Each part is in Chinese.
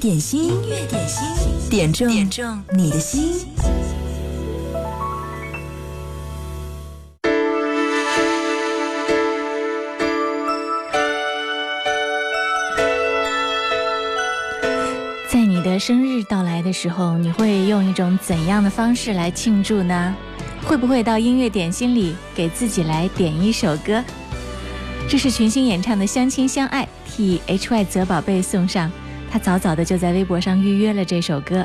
点心，音乐点心，点中点中你的心。在你的生日到来的时候，你会用一种怎样的方式来庆祝呢？会不会到音乐点心里给自己来点一首歌？这是群星演唱的《相亲相爱》，替 HY 泽宝贝送上。他早早的就在微博上预约了这首歌。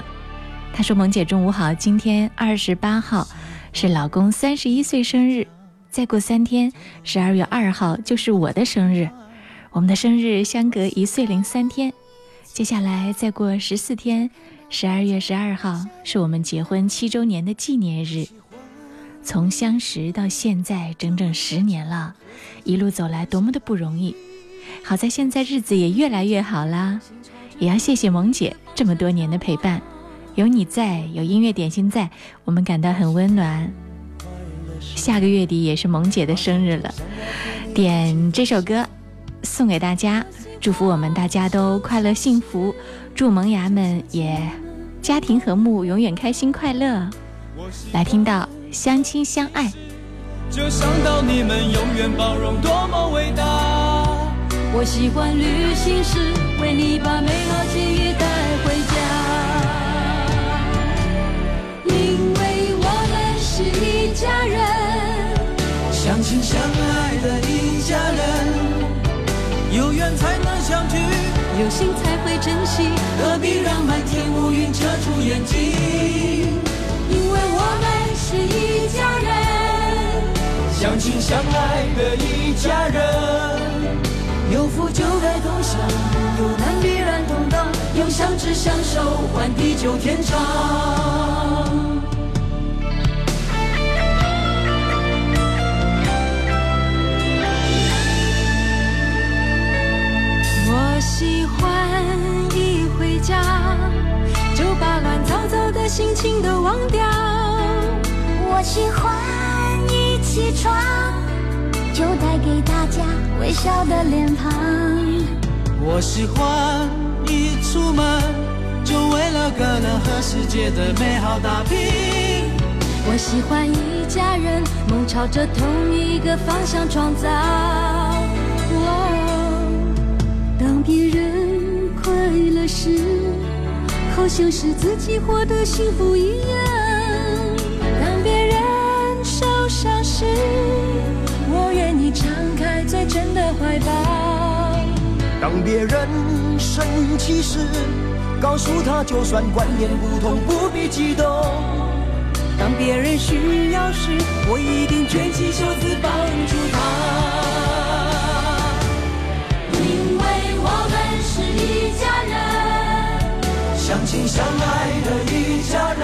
他说：“萌姐，中午好，今天二十八号是老公三十一岁生日，再过三天，十二月二号就是我的生日，我们的生日相隔一岁零三天。接下来再过十四天，十二月十二号是我们结婚七周年的纪念日。从相识到现在，整整十年了，一路走来多么的不容易，好在现在日子也越来越好啦。”也要谢谢萌姐这么多年的陪伴，有你在，有音乐点心在，我们感到很温暖。下个月底也是萌姐的生日了，点这首歌送给大家，祝福我们大家都快乐幸福，祝萌芽们也家庭和睦，永远开心快乐。来听到相亲相爱，就想到你们永远包容，多么伟大。我喜欢旅行时为你把美好记忆带回家，因为我们是一家人，相亲相爱的一家人，有缘才能相聚，有心才会珍惜，何必让满天乌云遮住眼睛？因为我们是一家人，相亲相爱的一家人。有福就该同享，有难必然同当，用相知相守换地久天长。我喜欢一回家就把乱糟糟的心情都忘掉。我喜欢一起床。就带给大家微笑的脸庞。我喜欢一出门就为了可能和世界的美好打拼。我喜欢一家人梦朝着同一个方向创造。当别人快乐时，好像是自己获得幸福一样。当别人受伤时，真的怀抱。当别人生气时，告诉他就算观念不同，不必激动。当别人需要时，我一定卷起袖子帮助他。因为我们是一家人，相亲相爱的一家人，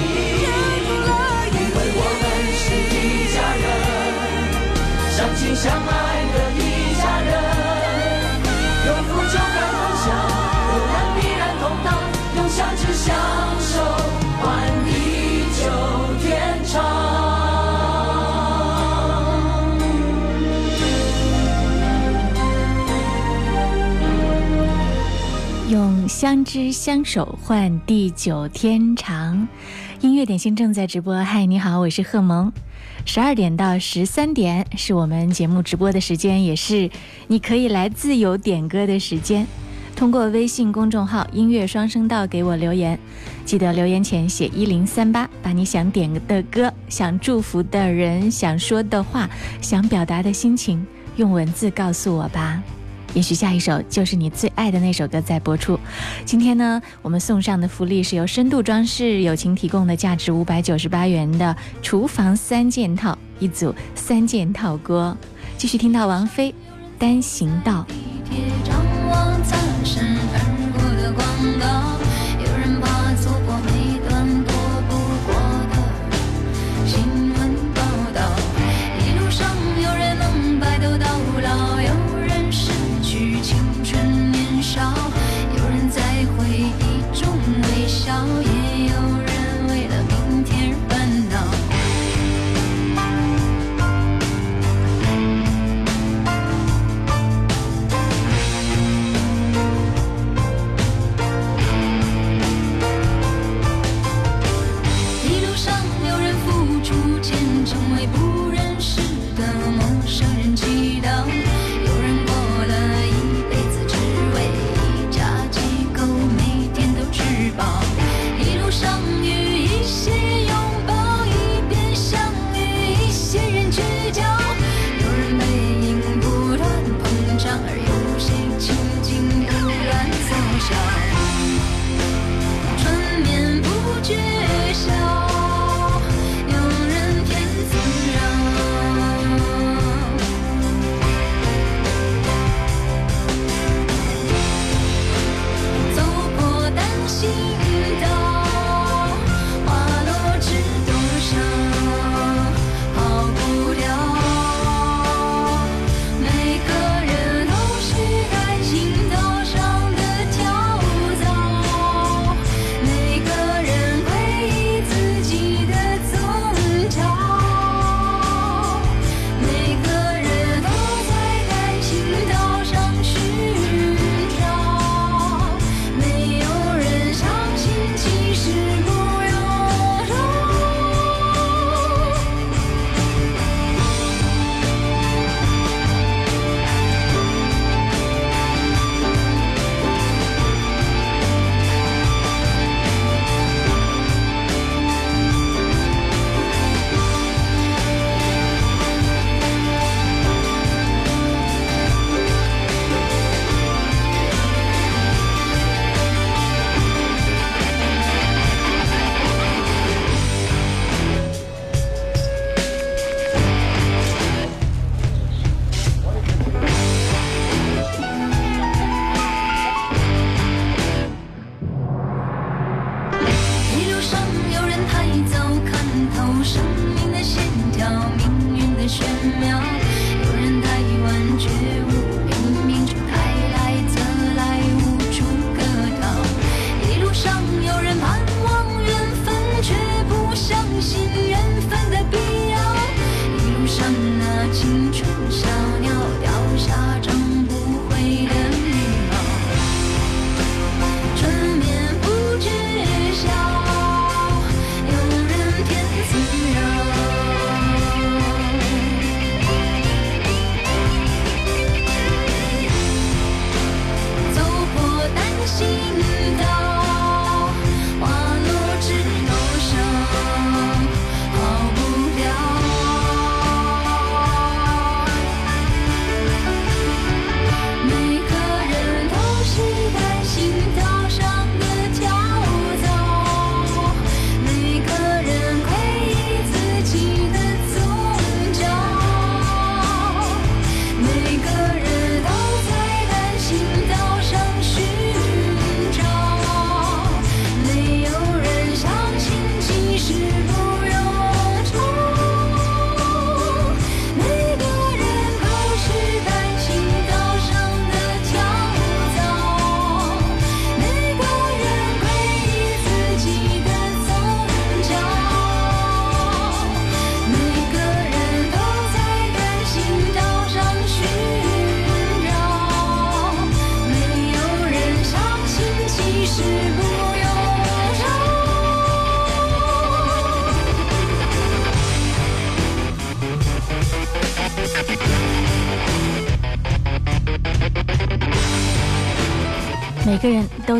相知相守换地久天长，音乐点心正在直播。嗨，你好，我是贺萌。十二点到十三点是我们节目直播的时间，也是你可以来自由点歌的时间。通过微信公众号“音乐双声道”给我留言。记得留言前写一零三八，把你想点的歌、想祝福的人、想说的话、想表达的心情用文字告诉我吧。也许下一首就是你最爱的那首歌在播出。今天呢，我们送上的福利是由深度装饰友情提供的，价值五百九十八元的厨房三件套，一组三件套锅。继续听到王菲《单行道》。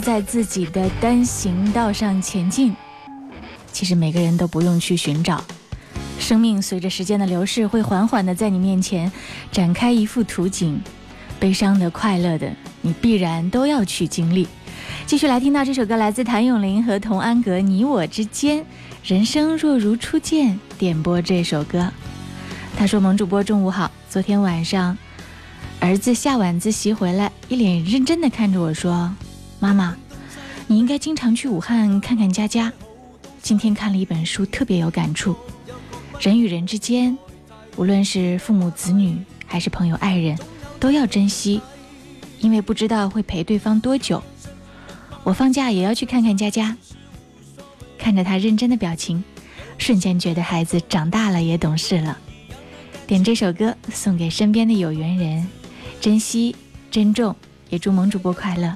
在自己的单行道上前进。其实每个人都不用去寻找，生命随着时间的流逝，会缓缓的在你面前展开一幅图景。悲伤的、快乐的，你必然都要去经历。继续来听到这首歌，来自谭咏麟和童安格，《你我之间》，人生若如初见。点播这首歌。他说：“萌主播中午好，昨天晚上儿子下晚自习回来，一脸认真的看着我说：‘妈妈，你应该经常去武汉看看佳佳。’今天看了一本书，特别有感触。人与人之间，无论是父母子女还是朋友爱人。”都要珍惜，因为不知道会陪对方多久。我放假也要去看看佳佳。看着他认真的表情，瞬间觉得孩子长大了，也懂事了。点这首歌送给身边的有缘人，珍惜、珍重，也祝萌主播快乐。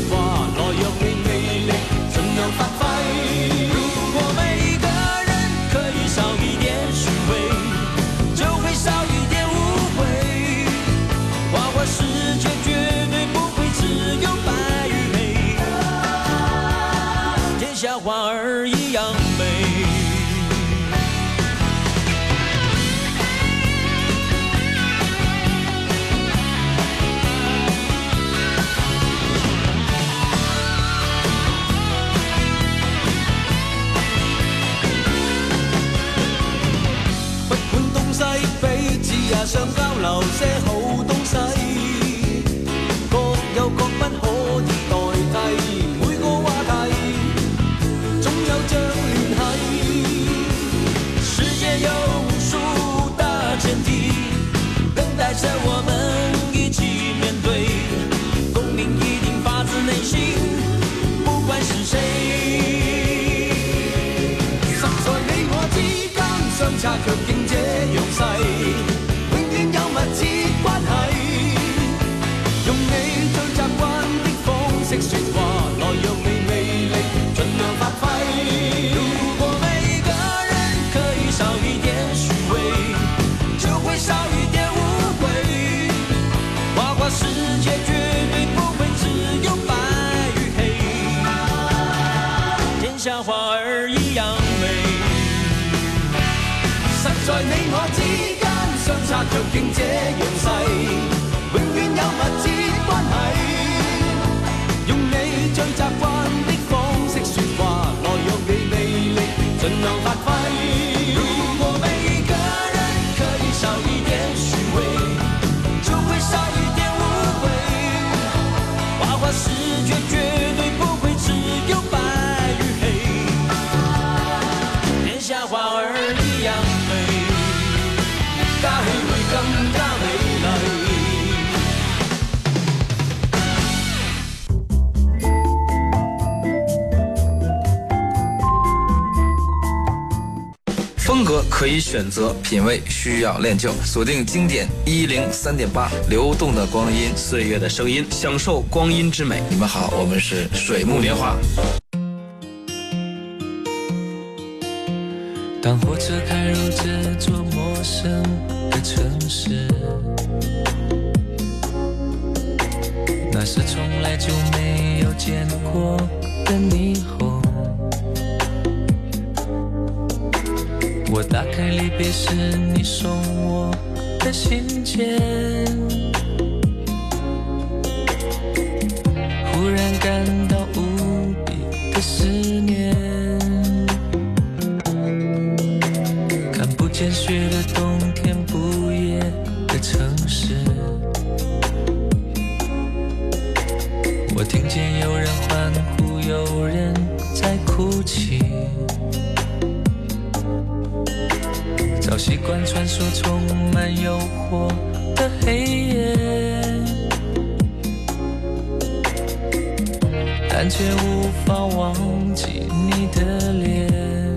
想交流些好在你我之间，相差着竟这样细，永远有密切关系。用你最习惯的方式说话，来让你魅力尽量发选择，品味需要练就。锁定经典一零三点八，流动的光阴，岁月的声音，享受光阴之美。你们好，我们是水木年华。当火车开入这座陌生别是你送我的信件，忽然感到无比的思念。看不见雪的冬天，不夜的城市，我听见有人欢呼，有人在哭泣。习惯穿梭充满诱惑的黑夜，但却无法忘记你的脸。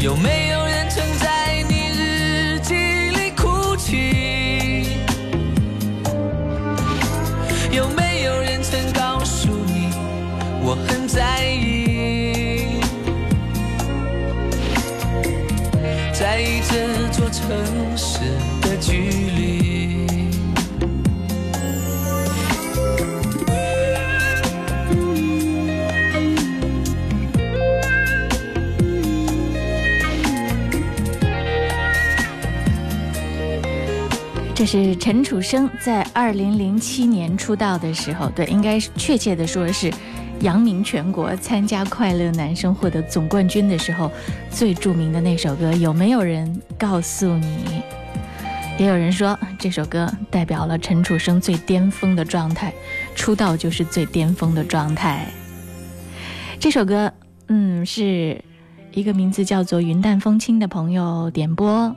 有没有是陈楚生在二零零七年出道的时候，对，应该是确切的说是扬名全国，参加《快乐男声》获得总冠军的时候最著名的那首歌。有没有人告诉你？也有人说这首歌代表了陈楚生最巅峰的状态，出道就是最巅峰的状态。这首歌，嗯，是一个名字叫做云淡风轻的朋友点播。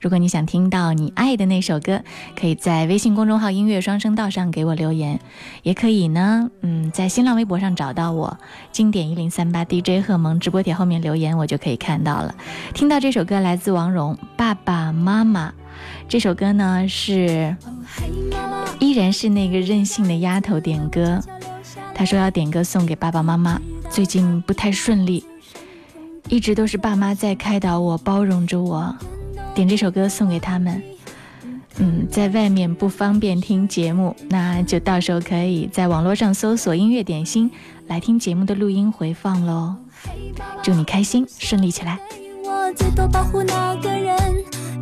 如果你想听到你爱的那首歌，可以在微信公众号“音乐双声道”上给我留言，也可以呢，嗯，在新浪微博上找到我，经典一零三八 DJ 贺萌直播帖后面留言，我就可以看到了。听到这首歌来自王蓉，《爸爸妈妈》。这首歌呢是依然是那个任性的丫头点歌，她说要点歌送给爸爸妈妈，最近不太顺利，一直都是爸妈在开导我，包容着我。点这首歌送给他们。嗯，在外面不方便听节目，那就到时候可以在网络上搜索“音乐点心”来听节目的录音回放喽。祝你开心，顺利起来。我最多保护那个人，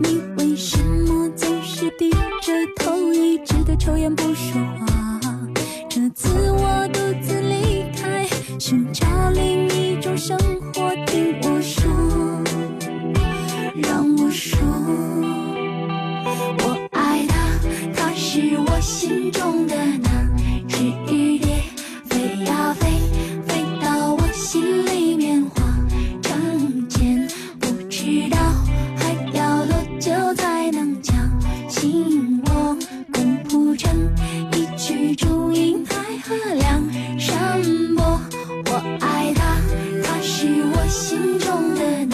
你为什么总是低着头，一直的抽烟不说话？这次我独自离开，寻找另一种生活，听我说，让我输我爱他他是我心中的那只蝶飞呀飞飞到我心里面化成茧不知道还要多久才能叫醒我共谱成一曲祝英台和梁山伯我爱他他是我心中的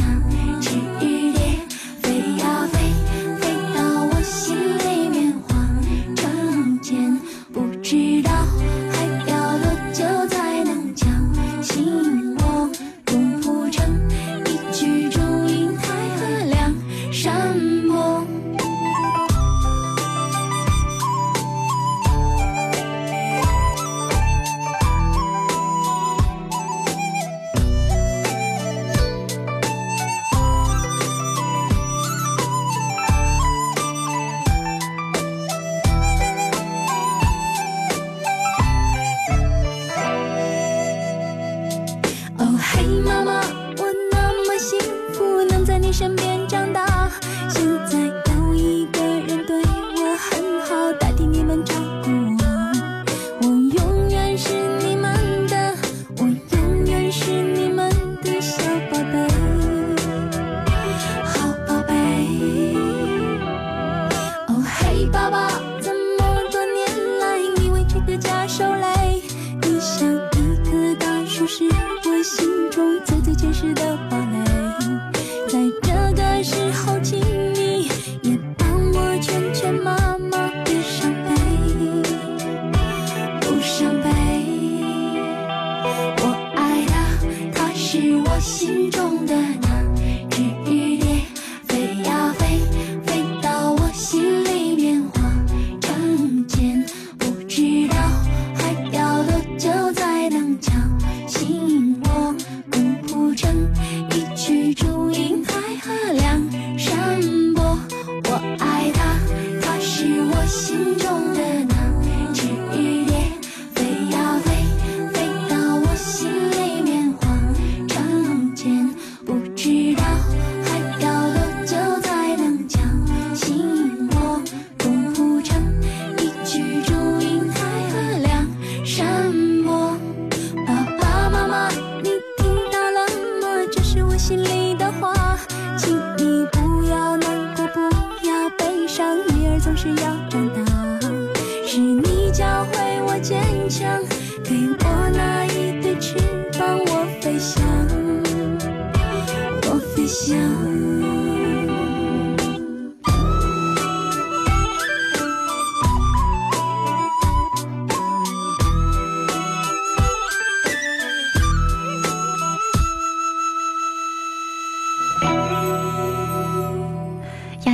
心中的你。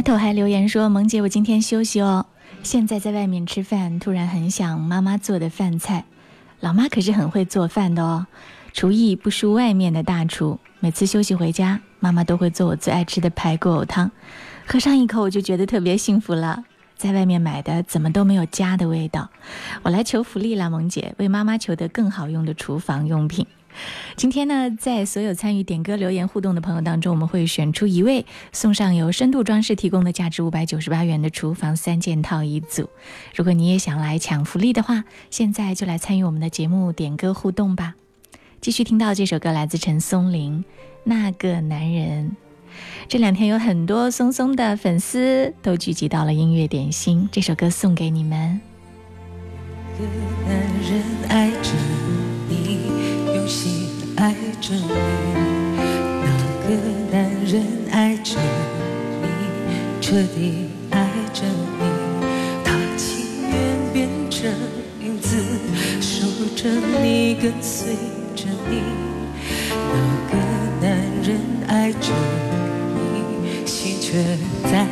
头还留言说：“萌姐，我今天休息哦，现在在外面吃饭，突然很想妈妈做的饭菜。老妈可是很会做饭的哦，厨艺不输外面的大厨。每次休息回家，妈妈都会做我最爱吃的排骨藕汤，喝上一口我就觉得特别幸福了。在外面买的怎么都没有家的味道。我来求福利了，萌姐，为妈妈求得更好用的厨房用品。”今天呢，在所有参与点歌留言互动的朋友当中，我们会选出一位，送上由深度装饰提供的价值五百九十八元的厨房三件套一组。如果你也想来抢福利的话，现在就来参与我们的节目点歌互动吧。继续听到这首歌，来自陈松伶，《那个男人》。这两天有很多松松的粉丝都聚集到了音乐点心，这首歌送给你们。个男人爱着，爱着你。那个男人爱着你，彻底爱着你。他情愿变成影子，守着你，跟随着你。那个男人爱着你，心却在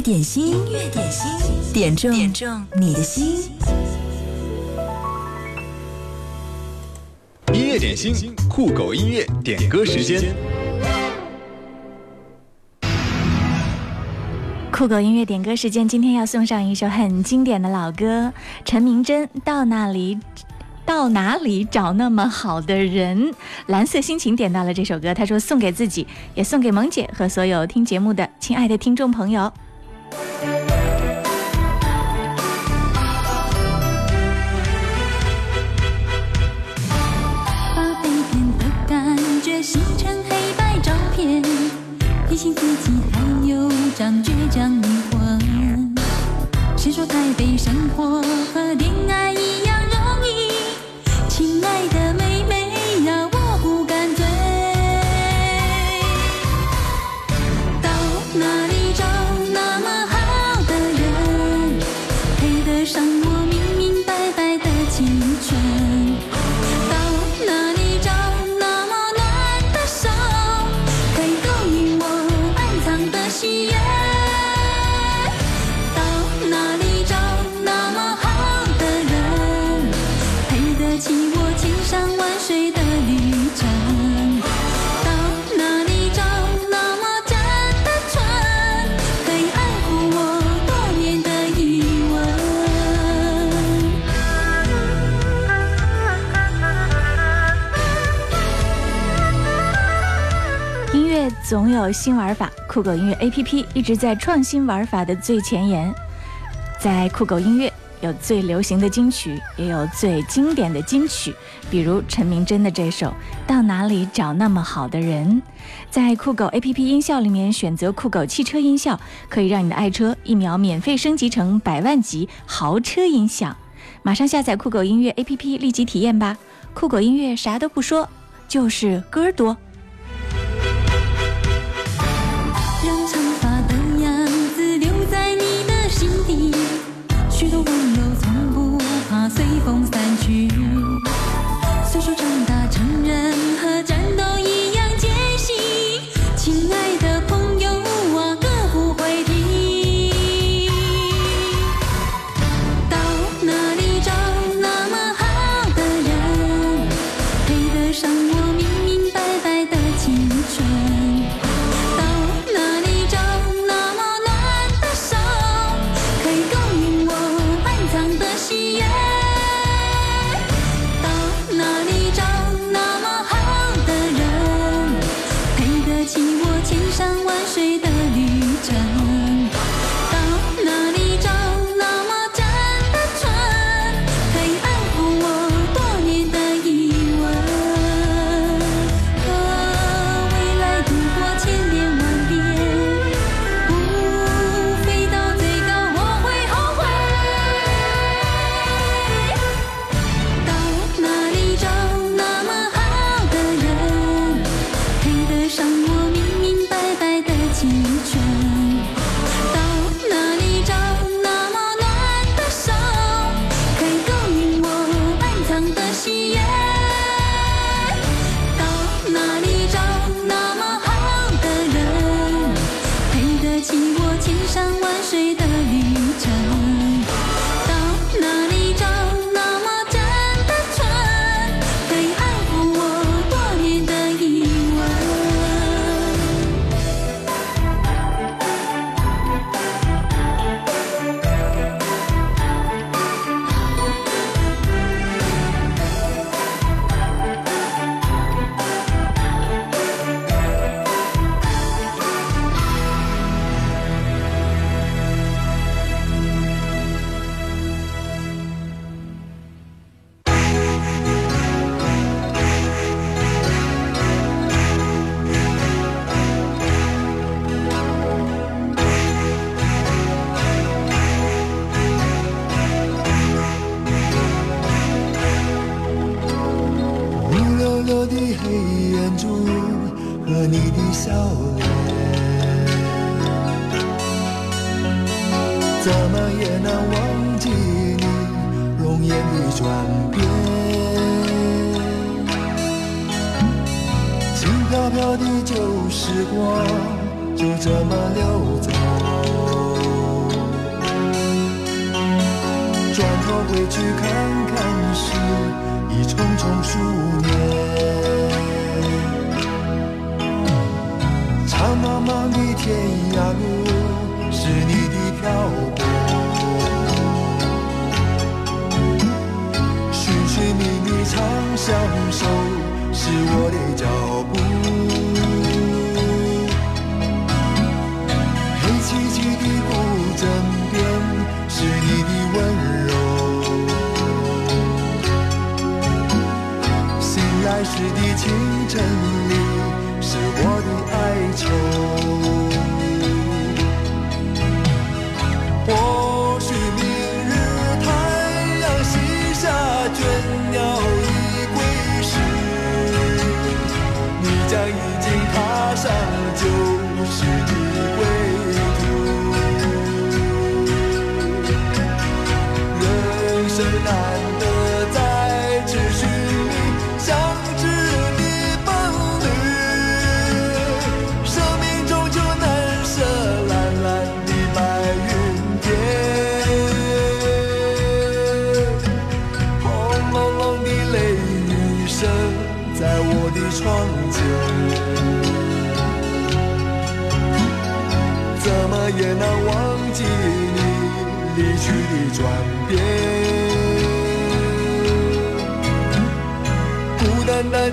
乐点心，音乐点心，点中点中你的心。音乐点心，酷狗音乐点歌时间。酷狗音乐点歌时间，今天要送上一首很经典的老歌，陈明真《到那里到哪里找那么好的人》。蓝色心情点到了这首歌，他说送给自己，也送给萌姐和所有听节目的亲爱的听众朋友。像倔强灵魂。谁说台北生活和你总有新玩法，酷狗音乐 APP 一直在创新玩法的最前沿。在酷狗音乐，有最流行的金曲，也有最经典的金曲。比如陈明真的这首到哪里找那么好的人？在酷狗 APP 音效里面选择酷狗汽车音效，可以让你的爱车一秒免费升级成百万级豪车音响。马上下载酷狗音乐 APP 立即体验吧，酷狗音乐啥都不说，就是歌多。随风散去，诉说衷肠。是你的漂泊。寻寻觅觅长相守是我的脚步。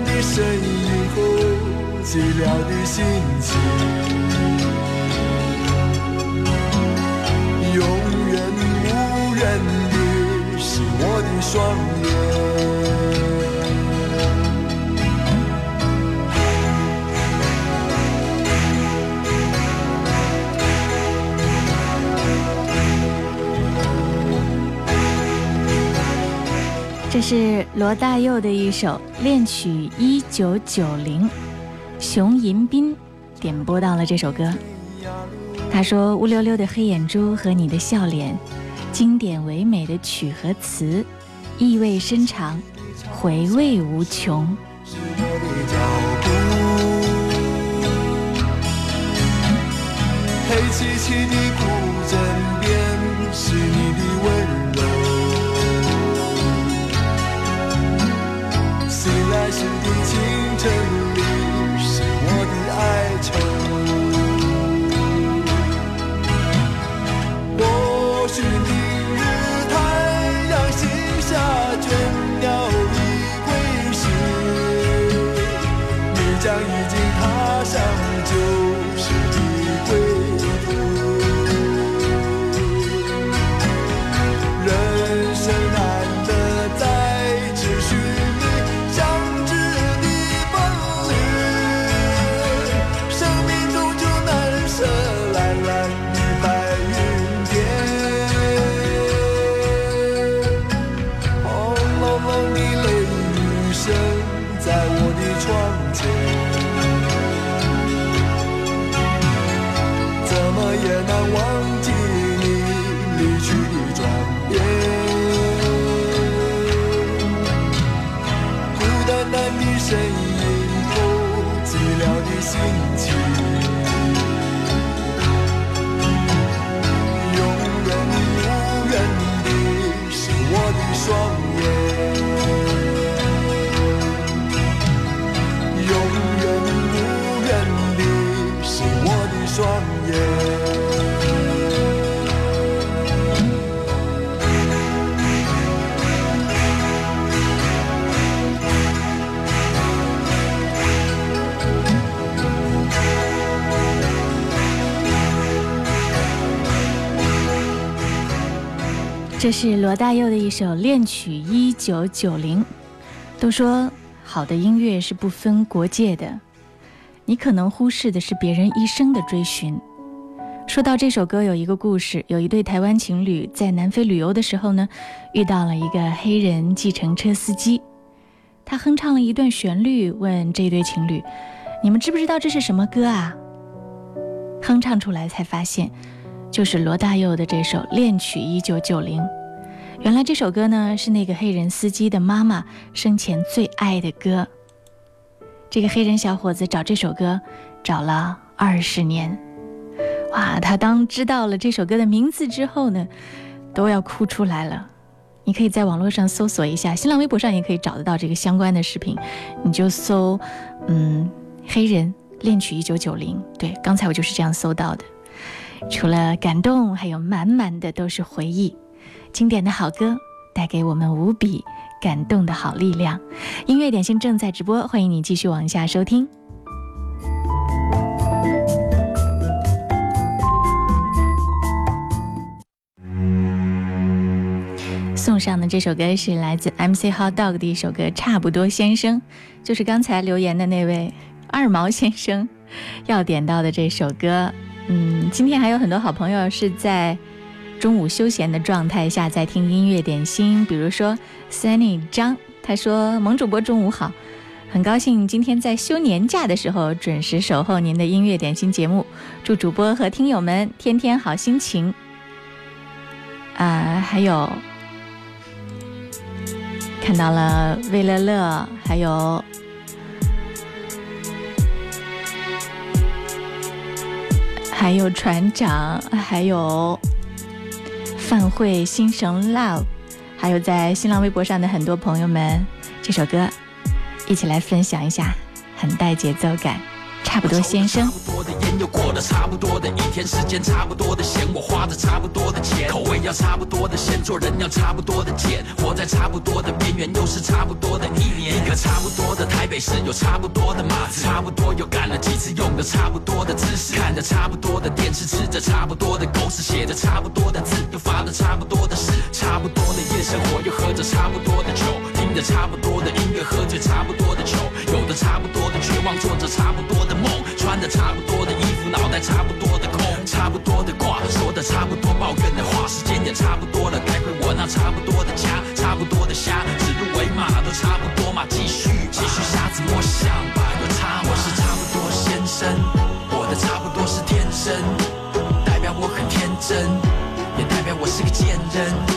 的身影和寂寥的心情，永远无人的是我的双。这是罗大佑的一首恋曲一九九零，熊迎宾点播到了这首歌。他说：“乌溜溜的黑眼珠和你的笑脸，经典唯美的曲和词，意味深长，回味无穷。”黑漆漆的古镇边，这是罗大佑的一首恋曲一九九零。都说好的音乐是不分国界的，你可能忽视的是别人一生的追寻。说到这首歌，有一个故事，有一对台湾情侣在南非旅游的时候呢，遇到了一个黑人计程车司机，他哼唱了一段旋律，问这对情侣：“你们知不知道这是什么歌啊？”哼唱出来才发现，就是罗大佑的这首《恋曲一九九零》。原来这首歌呢是那个黑人司机的妈妈生前最爱的歌。这个黑人小伙子找这首歌找了二十年，哇！他当知道了这首歌的名字之后呢，都要哭出来了。你可以在网络上搜索一下，新浪微博上也可以找得到这个相关的视频，你就搜“嗯黑人恋曲一九九零”。对，刚才我就是这样搜到的。除了感动，还有满满的都是回忆。经典的好歌带给我们无比感动的好力量。音乐点心正在直播，欢迎你继续往下收听。送上的这首歌是来自 MC Hot Dog 的一首歌《差不多先生》，就是刚才留言的那位二毛先生要点到的这首歌。嗯，今天还有很多好朋友是在。中午休闲的状态下，在听音乐点心，比如说 Sunny 张，他说：“萌主播中午好，很高兴今天在休年假的时候准时守候您的音乐点心节目，祝主播和听友们天天好心情。”啊，还有看到了魏乐乐，还有还有船长，还有。范慧、心神 Love，还有在新浪微博上的很多朋友们，这首歌一起来分享一下，很带节奏感，差不多先生。又过了差不多的一天，时间差不多的闲，我花着差不多的钱，口味要差不多的咸，做人要差不多的贱，活在差不多的边缘，又是差不多的一年。一个差不多的台北市，有差不多的码子，差不多又干了几次，用的差不多的姿势，看着差不多的电视，吃着差不多的狗屎，写着差不多的字，又发了差不多的誓，差不多的夜生活，又喝着差不多的酒，着差不多的音乐，喝着差不多的酒，有的差不多的绝望，做着差不多的梦，穿着差不多的衣服，脑袋差不多的空，差不多的挂，说的差不多抱怨的话，时间也差不多了，该回我那差不多的家，差不多的虾，指鹿为马都差不多嘛，继续继续瞎子摸象吧，有差我是差不多先生，我的差不多是天生，代表我很天真，也代表我是个贱人。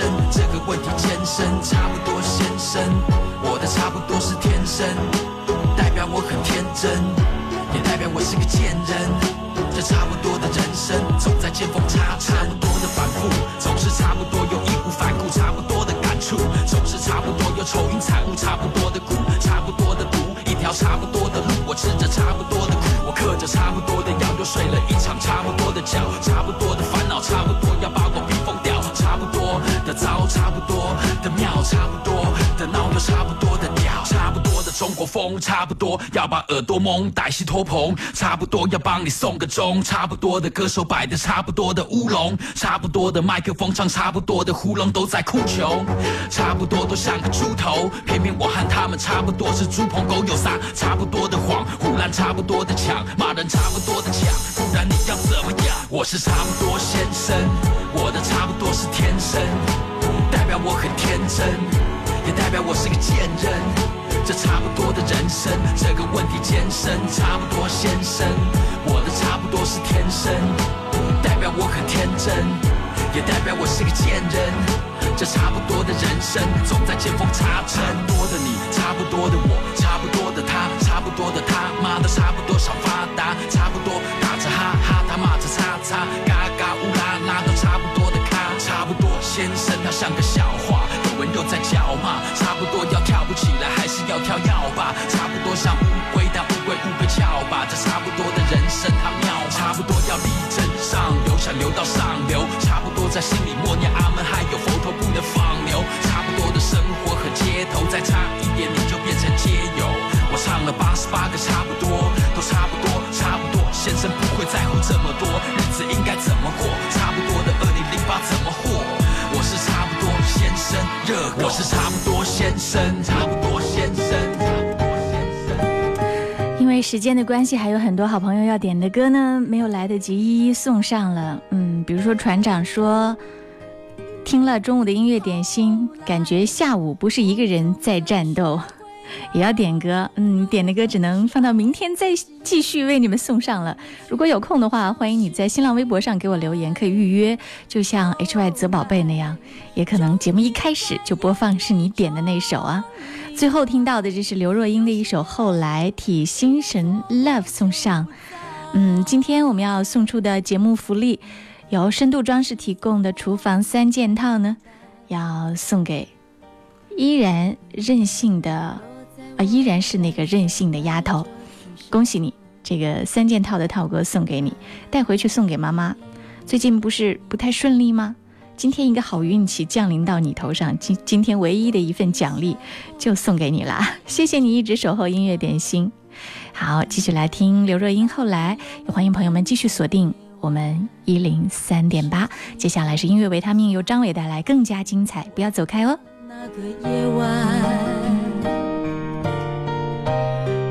这差不多的人生，这个问题艰深，差不多先生，我的差不多是天生，代表我很天真，也代表我是个贱人。这差不多的人生，总在见缝插针，差不多的反复，总是差不多又义无反顾，差不多的感触，总是差不多又愁云惨雾，差不多的苦，差不多的毒，一条差不多的路，我吃着差不多的苦，我嗑着差不多的药，又睡了一场差不多的觉，差不多的烦恼，差不多多的中国风，差不多要把耳朵蒙，歹戏拖棚，差不多要帮你送个钟，差不多的歌手摆的差不多的乌龙，差不多的麦克风唱差不多的胡龙都在哭穷，差不多都像个猪头，偏偏我和他们差不多是猪朋狗友撒差不多的谎，胡乱差不多的抢，骂人差不多的抢，不然你要怎么样？我是差不多先生，我的差不多是天生，代表我很天真，也代表我是个贱人。这差不多的人生，这个问题艰深，差不多先生，我的差不多是天生，代表我很天真，也代表我是个贱人。这差不多的人生，总在见缝插针。多的你，差不多的我，差不多的他，差不多的他妈的差不多少发达，差不多打着哈哈，他骂着叉叉，嘎嘎乌拉拉都差不多的咖，差不多先生他像个笑话，又在叫骂，差不多要跳不起来，还是要跳要吧，差不多像乌龟，但乌龟乌龟叫吧，这差不多的人生它妙，差不多要力争上游，想流到上流，差不多在心里默念阿门，还有佛陀不能放牛，差不多的生活和街头，再差一点你就变成街友。我唱了八十八个差不多，都差不多，差不多，先生不会在乎这么多，日子应该怎么过，热，我是差不多先生，差不多先生，差不多先生。因为时间的关系，还有很多好朋友要点的歌呢，没有来得及一一送上了。嗯，比如说船长说，听了中午的音乐点心，感觉下午不是一个人在战斗，也要点歌。嗯，点的歌只能放到明天再继续为你们送上了。如果有空的话，欢迎你在新浪微博上给我留言，可以预约，就像 HY 泽宝贝那样，也可能节目一开始就播放是你点的那首啊。最后听到的这是刘若英的一首《后来》，替心神 Love 送上。嗯，今天我们要送出的节目福利，由深度装饰提供的厨房三件套呢，要送给依然任性的，依然是那个任性的丫头。恭喜你，这个三件套的套哥送给你，带回去送给妈妈。最近不是不太顺利吗？今天一个好运气降临到你头上，今今天唯一的一份奖励就送给你啦！谢谢你一直守候音乐点心。好，继续来听刘若英。后来欢迎朋友们继续锁定我们一零三点八。接下来是音乐维他命，由张伟带来更加精彩，不要走开哦。那个夜晚，